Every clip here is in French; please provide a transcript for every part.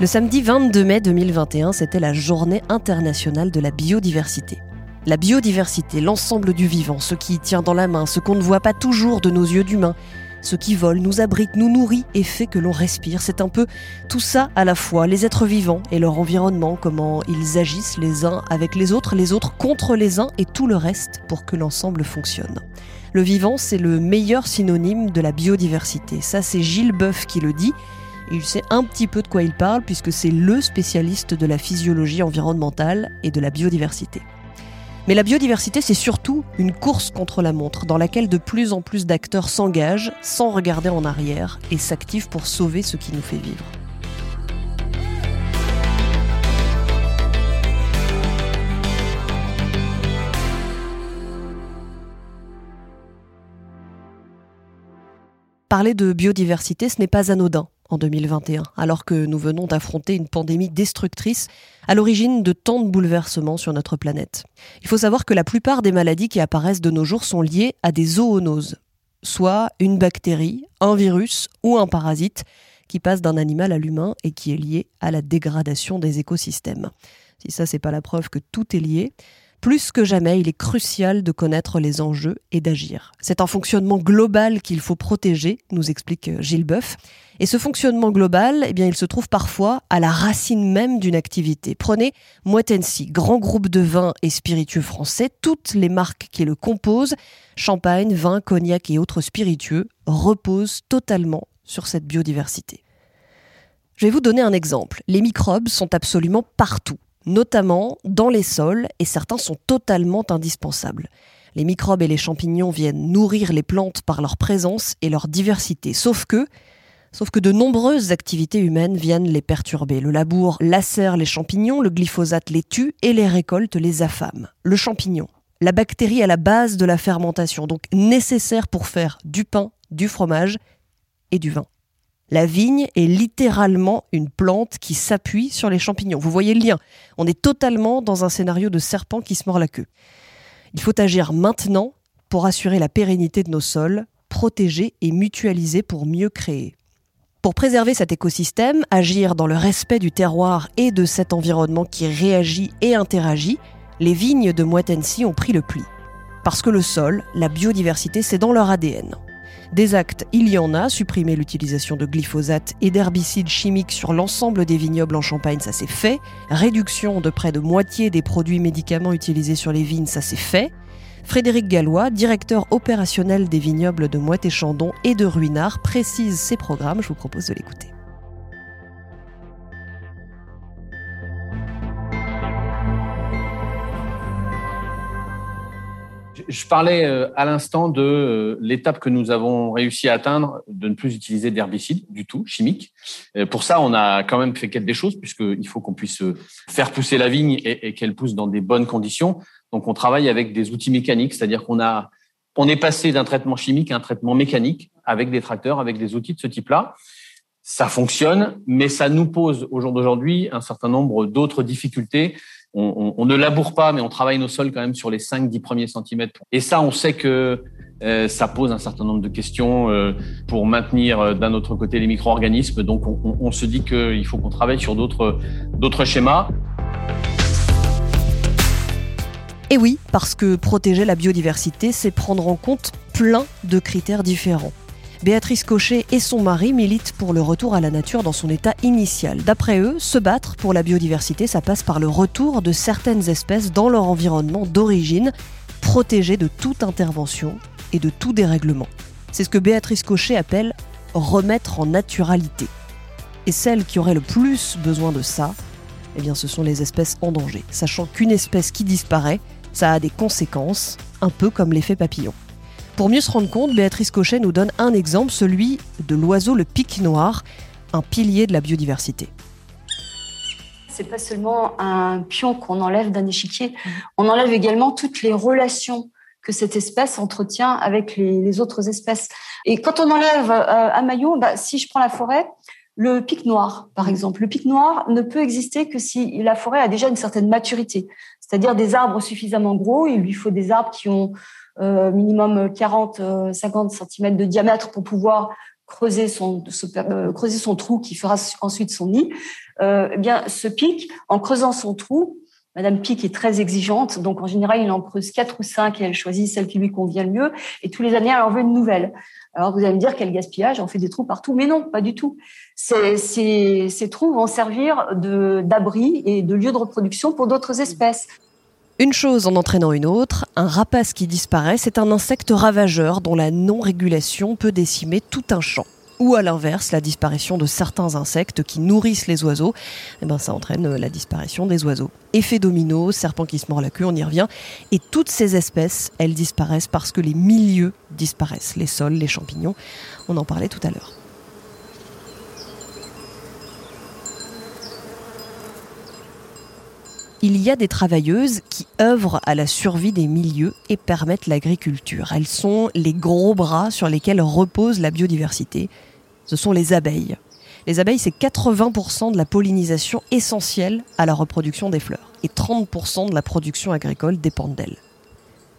Le samedi 22 mai 2021, c'était la journée internationale de la biodiversité. La biodiversité, l'ensemble du vivant, ce qui tient dans la main, ce qu'on ne voit pas toujours de nos yeux d'humains, ce qui vole, nous abrite, nous nourrit et fait que l'on respire. C'est un peu tout ça à la fois, les êtres vivants et leur environnement, comment ils agissent les uns avec les autres, les autres contre les uns et tout le reste pour que l'ensemble fonctionne. Le vivant, c'est le meilleur synonyme de la biodiversité. Ça, c'est Gilles Boeuf qui le dit. Il sait un petit peu de quoi il parle puisque c'est le spécialiste de la physiologie environnementale et de la biodiversité. Mais la biodiversité, c'est surtout une course contre la montre dans laquelle de plus en plus d'acteurs s'engagent sans regarder en arrière et s'activent pour sauver ce qui nous fait vivre. Parler de biodiversité, ce n'est pas anodin en 2021, alors que nous venons d'affronter une pandémie destructrice à l'origine de tant de bouleversements sur notre planète. Il faut savoir que la plupart des maladies qui apparaissent de nos jours sont liées à des zoonoses, soit une bactérie, un virus ou un parasite qui passe d'un animal à l'humain et qui est lié à la dégradation des écosystèmes. Si ça, c'est pas la preuve que tout est lié, plus que jamais, il est crucial de connaître les enjeux et d'agir. C'est un fonctionnement global qu'il faut protéger, nous explique Gilles Boeuf. Et ce fonctionnement global, eh bien, il se trouve parfois à la racine même d'une activité. Prenez Moitensi, grand groupe de vins et spiritueux français. Toutes les marques qui le composent, champagne, vin, cognac et autres spiritueux, reposent totalement sur cette biodiversité. Je vais vous donner un exemple. Les microbes sont absolument partout notamment dans les sols, et certains sont totalement indispensables. Les microbes et les champignons viennent nourrir les plantes par leur présence et leur diversité, sauf que, sauf que de nombreuses activités humaines viennent les perturber. Le labour lacère les champignons, le glyphosate les tue et les récoltes les affament. Le champignon, la bactérie à la base de la fermentation, donc nécessaire pour faire du pain, du fromage et du vin. La vigne est littéralement une plante qui s'appuie sur les champignons. Vous voyez le lien. On est totalement dans un scénario de serpent qui se mord la queue. Il faut agir maintenant pour assurer la pérennité de nos sols, protéger et mutualiser pour mieux créer. Pour préserver cet écosystème, agir dans le respect du terroir et de cet environnement qui réagit et interagit, les vignes de Moitensi ont pris le pli. Parce que le sol, la biodiversité, c'est dans leur ADN. Des actes, il y en a, supprimer l'utilisation de glyphosate et d'herbicides chimiques sur l'ensemble des vignobles en Champagne, ça s'est fait. Réduction de près de moitié des produits médicaments utilisés sur les vignes, ça s'est fait. Frédéric Gallois, directeur opérationnel des vignobles de Moët et Chandon et de Ruinard, précise ces programmes. Je vous propose de l'écouter. Je parlais euh, à l'instant de euh, l'étape que nous avons réussi à atteindre de ne plus utiliser d'herbicides du tout, chimiques. Pour ça, on a quand même fait des choses puisqu'il faut qu'on puisse euh, faire pousser la vigne et, qu'elle pousse dans des bonnes conditions. Donc, on travaille avec des outils mécaniques, c'est-à-dire qu'on a, on est passé d'un traitement chimique à un traitement mécanique avec des tracteurs, avec des outils de ce type-là. Ça fonctionne, mais ça nous pose au jour d'aujourd'hui un certain nombre d'autres difficultés on, ne laboure pas, mais on travaille nos sols quand même sur les 5-10 premiers centimètres. Et ça, on sait que euh, ça pose un certain nombre de questions euh, pour maintenir euh, d'un autre côté les micro-organismes. Donc, on, se dit qu'il faut qu'on travaille sur d'autres schémas. Et oui, parce que protéger la biodiversité, c'est prendre en compte plein de critères différents. Béatrice Cochet et son mari militent pour le retour à la nature dans son état initial. D'après eux, se battre pour la biodiversité, ça passe par le retour de certaines espèces dans leur environnement d'origine, protégées de toute intervention et de tout dérèglement. C'est ce que Béatrice Cochet appelle remettre en naturalité. Et celles qui auraient le plus besoin de ça, eh bien ce sont les espèces en danger, sachant qu'une espèce qui disparaît, ça a des conséquences, un peu comme l'effet papillon. Pour mieux se rendre compte, Béatrice Cochet nous donne un exemple, celui de l'oiseau le pic noir, un pilier de la biodiversité. C'est pas seulement un pion qu'on enlève d'un échiquier, on enlève également toutes les relations que cette espèce entretient avec les, autres espèces. Et quand on enlève euh, un maillot, bah, si je prends la forêt, le pic noir, par exemple, le pic noir ne peut exister que si la forêt a déjà une certaine maturité, c'est-à-dire des arbres suffisamment gros. Il lui faut des arbres qui ont euh, minimum 40, 50 cm de diamètre pour pouvoir creuser son, euh, creuser son trou qui fera ensuite son nid, euh, eh bien, ce pic, en creusant son trou, Madame Pic est très exigeante, donc en général, il en creuse quatre ou cinq et elle choisit celle qui lui convient le mieux. Et tous les années, elle en veut une nouvelle. Alors vous allez me dire quel gaspillage, on fait des trous partout, mais non, pas du tout. Ces trous vont servir d'abri et de lieu de reproduction pour d'autres espèces. Une chose en entraînant une autre, un rapace qui disparaît, c'est un insecte ravageur dont la non-régulation peut décimer tout un champ. Ou à l'inverse, la disparition de certains insectes qui nourrissent les oiseaux, eh ben ça entraîne la disparition des oiseaux. Effet domino, serpent qui se mord la queue, on y revient. Et toutes ces espèces, elles disparaissent parce que les milieux disparaissent, les sols, les champignons. On en parlait tout à l'heure. Il y a des travailleuses qui œuvrent à la survie des milieux et permettent l'agriculture. Elles sont les gros bras sur lesquels repose la biodiversité. Ce sont les abeilles. Les abeilles, c'est 80% de la pollinisation essentielle à la reproduction des fleurs. Et 30% de la production agricole dépendent d'elles.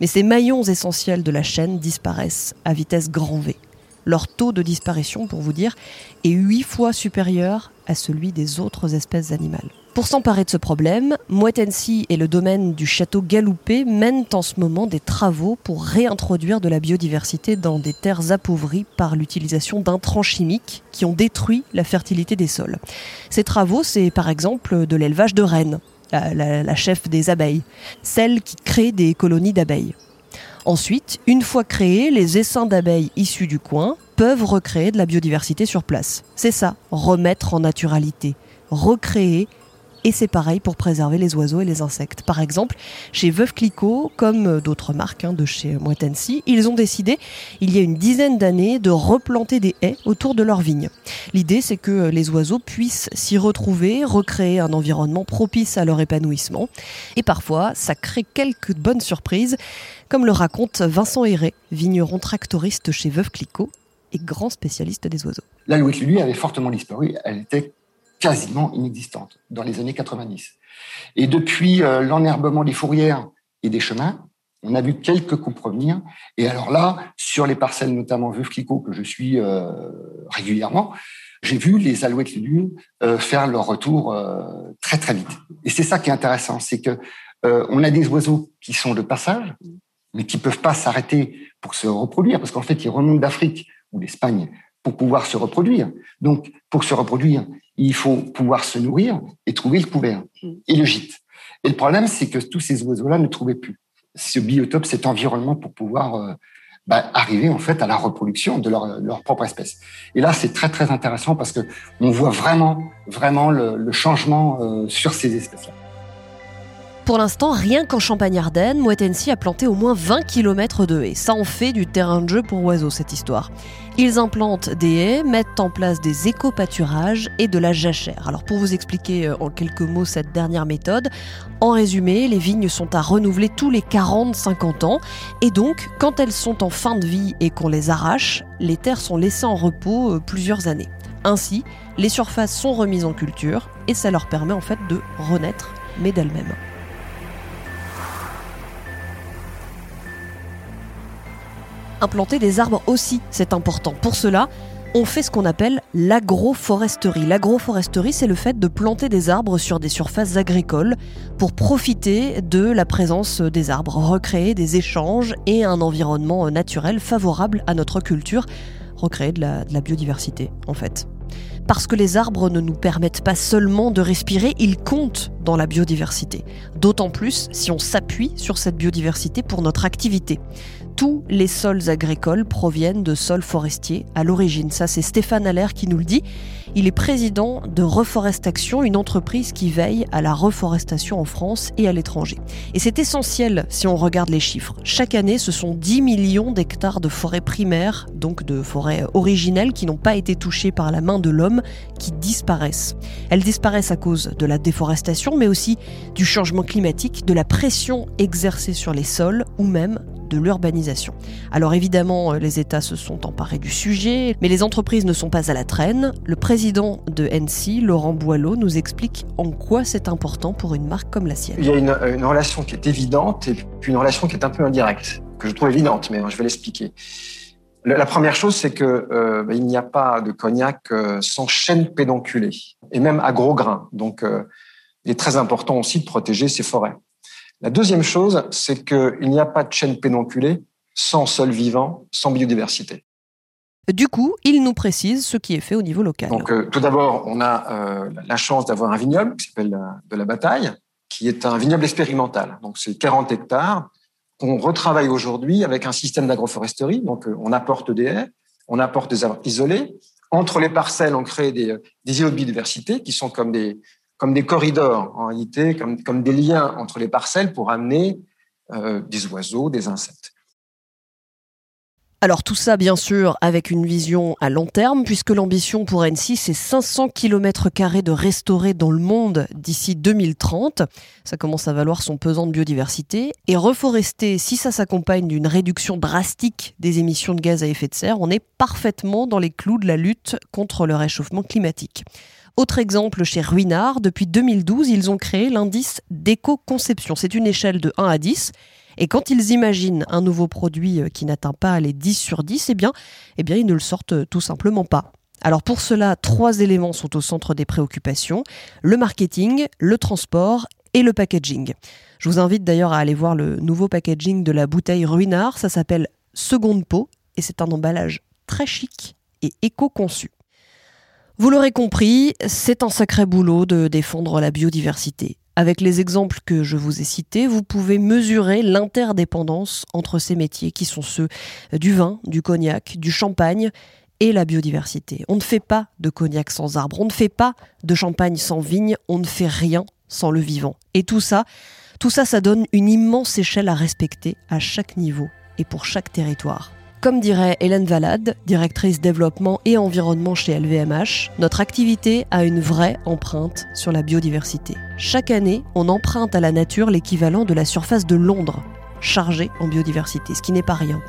Mais ces maillons essentiels de la chaîne disparaissent à vitesse grand V. Leur taux de disparition, pour vous dire, est 8 fois supérieur à celui des autres espèces animales. Pour s'emparer de ce problème, Moitensi et le domaine du château Galoupé mènent en ce moment des travaux pour réintroduire de la biodiversité dans des terres appauvries par l'utilisation d'intrants chimiques qui ont détruit la fertilité des sols. Ces travaux, c'est par exemple de l'élevage de rennes, la, la chef des abeilles, celle qui crée des colonies d'abeilles. Ensuite, une fois créés, les essaims d'abeilles issus du coin peuvent recréer de la biodiversité sur place. C'est ça, remettre en naturalité, recréer et c'est pareil pour préserver les oiseaux et les insectes. Par exemple, chez Veuve Clicquot, comme d'autres marques hein, de chez Moitensi, ils ont décidé, il y a une dizaine d'années, de replanter des haies autour de leurs vignes. L'idée, c'est que les oiseaux puissent s'y retrouver, recréer un environnement propice à leur épanouissement. Et parfois, ça crée quelques bonnes surprises, comme le raconte Vincent Héré, vigneron tractoriste chez Veuve Clicquot et grand spécialiste des oiseaux. L'alouette lui avait fortement disparu. Elle était quasiment inexistante dans les années 90. Et depuis euh, l'enherbement des fourrières et des chemins, on a vu quelques coupes revenir. Et alors là, sur les parcelles, notamment Veuve Clicquot, que je suis euh, régulièrement, j'ai vu les alouettes lulues euh, faire leur retour très très vite. Et c'est ça qui est intéressant, c'est que on a des oiseaux qui sont de passage, mais qui peuvent pas s'arrêter pour se reproduire, parce qu'en fait, ils remontent d'Afrique ou d'Espagne pour pouvoir se reproduire. Donc, pour se reproduire, il faut pouvoir se nourrir et trouver le couvert et le gîte. Et le problème, c'est que tous ces oiseaux-là ne trouvaient plus ce biotope, cet environnement pour pouvoir euh, bah, arriver en fait à la reproduction de leur, propre espèce. Et là, c'est très très intéressant parce que on voit vraiment vraiment le, le changement euh, sur ces espèces-là. Pour l'instant, rien qu'en Champagne-Ardenne, Moitensi a planté au moins 20 km de haies. Ça en fait du terrain de jeu pour oiseaux, cette histoire. Ils implantent des haies, mettent en place des éco-pâturages et de la jachère. Alors pour vous expliquer euh, en quelques mots cette dernière méthode, en résumé, les vignes sont à renouveler tous les 40-50 ans et donc quand elles sont en fin de vie et qu'on les arrache, les terres sont laissées en repos euh, plusieurs années. Ainsi, les surfaces sont remises en culture et ça leur permet en fait de renaître, mais d'elles-mêmes. Implanter des arbres aussi, c'est important. Pour cela, on fait ce qu'on appelle l'agroforesterie. L'agroforesterie, c'est le fait de planter des arbres sur des surfaces agricoles pour profiter de la présence des arbres, recréer des échanges et un environnement naturel favorable à notre culture, recréer de la, biodiversité en fait. Parce que les arbres ne nous permettent pas seulement de respirer, ils comptent dans la biodiversité. D'autant plus si on s'appuie sur cette biodiversité pour notre activité tous les sols agricoles proviennent de sols forestiers à l'origine. Ça, c'est Stéphane Allaire qui nous le dit. Il est président de Reforestation, une entreprise qui veille à la reforestation en France et à l'étranger. Et c'est essentiel si on regarde les chiffres. Chaque année, ce sont 10 millions d'hectares de forêts primaires, donc de forêts originelles qui n'ont pas été touchées par la main de l'homme, qui disparaissent. Elles disparaissent à cause de la déforestation, mais aussi du changement climatique, de la pression exercée sur les sols ou même de l'urbanisation. Alors évidemment, euh, les États se sont emparés du sujet, mais les entreprises ne sont pas à la traîne. Le président de NC, Laurent Boileau, nous explique en quoi c'est important pour une marque comme la sienne. Il y a une, relation qui est évidente et puis une relation qui est un peu indirecte, que je trouve évidente, mais je vais l'expliquer. La première chose, c'est que euh, bah, il n'y a pas de cognac euh, sans chêne pédonculé, et même à gros grains. Donc, euh, il est très important aussi de protéger ces forêts. La deuxième chose, c'est qu'il n'y a pas de chêne pédonculé sans sol vivant, sans biodiversité. Du coup, il nous précise ce qui est fait au niveau local. Donc, tout d'abord, on a la chance d'avoir un vignoble qui s'appelle de la Bataille, qui est un vignoble expérimental. Donc, c'est 40 hectares qu'on retravaille aujourd'hui avec un système d'agroforesterie. Donc, euh, on apporte des haies, on apporte des arbres isolés. Entre les parcelles, on crée des, euh, des îlots de biodiversité qui sont comme des, comme des corridors, en réalité, comme, comme des liens entre les parcelles pour amener euh, des oiseaux, des insectes. Alors tout ça, bien sûr, avec une vision à long terme, puisque l'ambition pour Annecy, c'est 500 km de restaurés dans le monde d'ici 2030. Ça commence à valoir son pesant de biodiversité. Et reforester, si ça s'accompagne d'une réduction drastique des émissions de gaz à effet de serre, on est parfaitement dans les clous de la lutte contre le réchauffement climatique. Autre exemple chez Ruinard, depuis 2012, ils ont créé l'indice d'éco-conception. C'est une échelle de 1 à 10 et quand ils imaginent un nouveau produit euh, qui n'atteint pas les 10 sur 10, eh bien, eh bien, ils ne le sortent euh, tout simplement pas. Alors pour cela, trois éléments sont au centre des préoccupations, le marketing, le transport et le packaging. Je vous invite d'ailleurs à aller voir le nouveau packaging de la bouteille Ruinard, ça s'appelle Seconde Peau et c'est un emballage très chic et éco-conçu. Vous l'aurez compris, c'est un sacré boulot de défendre la biodiversité. Avec les exemples que je vous ai cités, vous pouvez mesurer l'interdépendance entre ces métiers qui sont ceux du vin, du cognac, du champagne et la biodiversité. On ne fait pas de cognac sans arbre, on ne fait pas de champagne sans vigne, on ne fait rien sans le vivant. Et tout ça, tout ça, ça donne une immense échelle à respecter à chaque niveau et pour chaque territoire. Comme dirait Hélène Valade, directrice développement et environnement chez LVMH, notre activité a une vraie empreinte sur la biodiversité. Chaque année, on emprunte à la nature l'équivalent de la surface de Londres, chargée en biodiversité, ce qui n'est pas rien.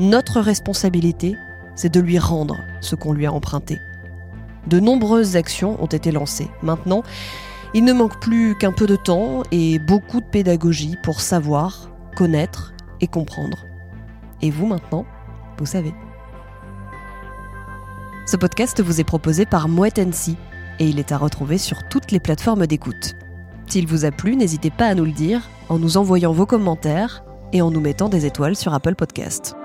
Notre responsabilité, c'est de lui rendre ce qu'on lui a emprunté. De nombreuses actions ont été lancées. Maintenant, il ne manque plus qu'un peu de temps et beaucoup de pédagogie pour savoir, connaître et comprendre. Et vous maintenant, vous savez. Ce podcast vous est proposé par Mouette et il est à retrouver sur toutes les plateformes d'écoute. S'il vous a plu, n'hésitez pas à nous le dire en nous envoyant vos commentaires et en nous mettant des étoiles sur Apple Podcast.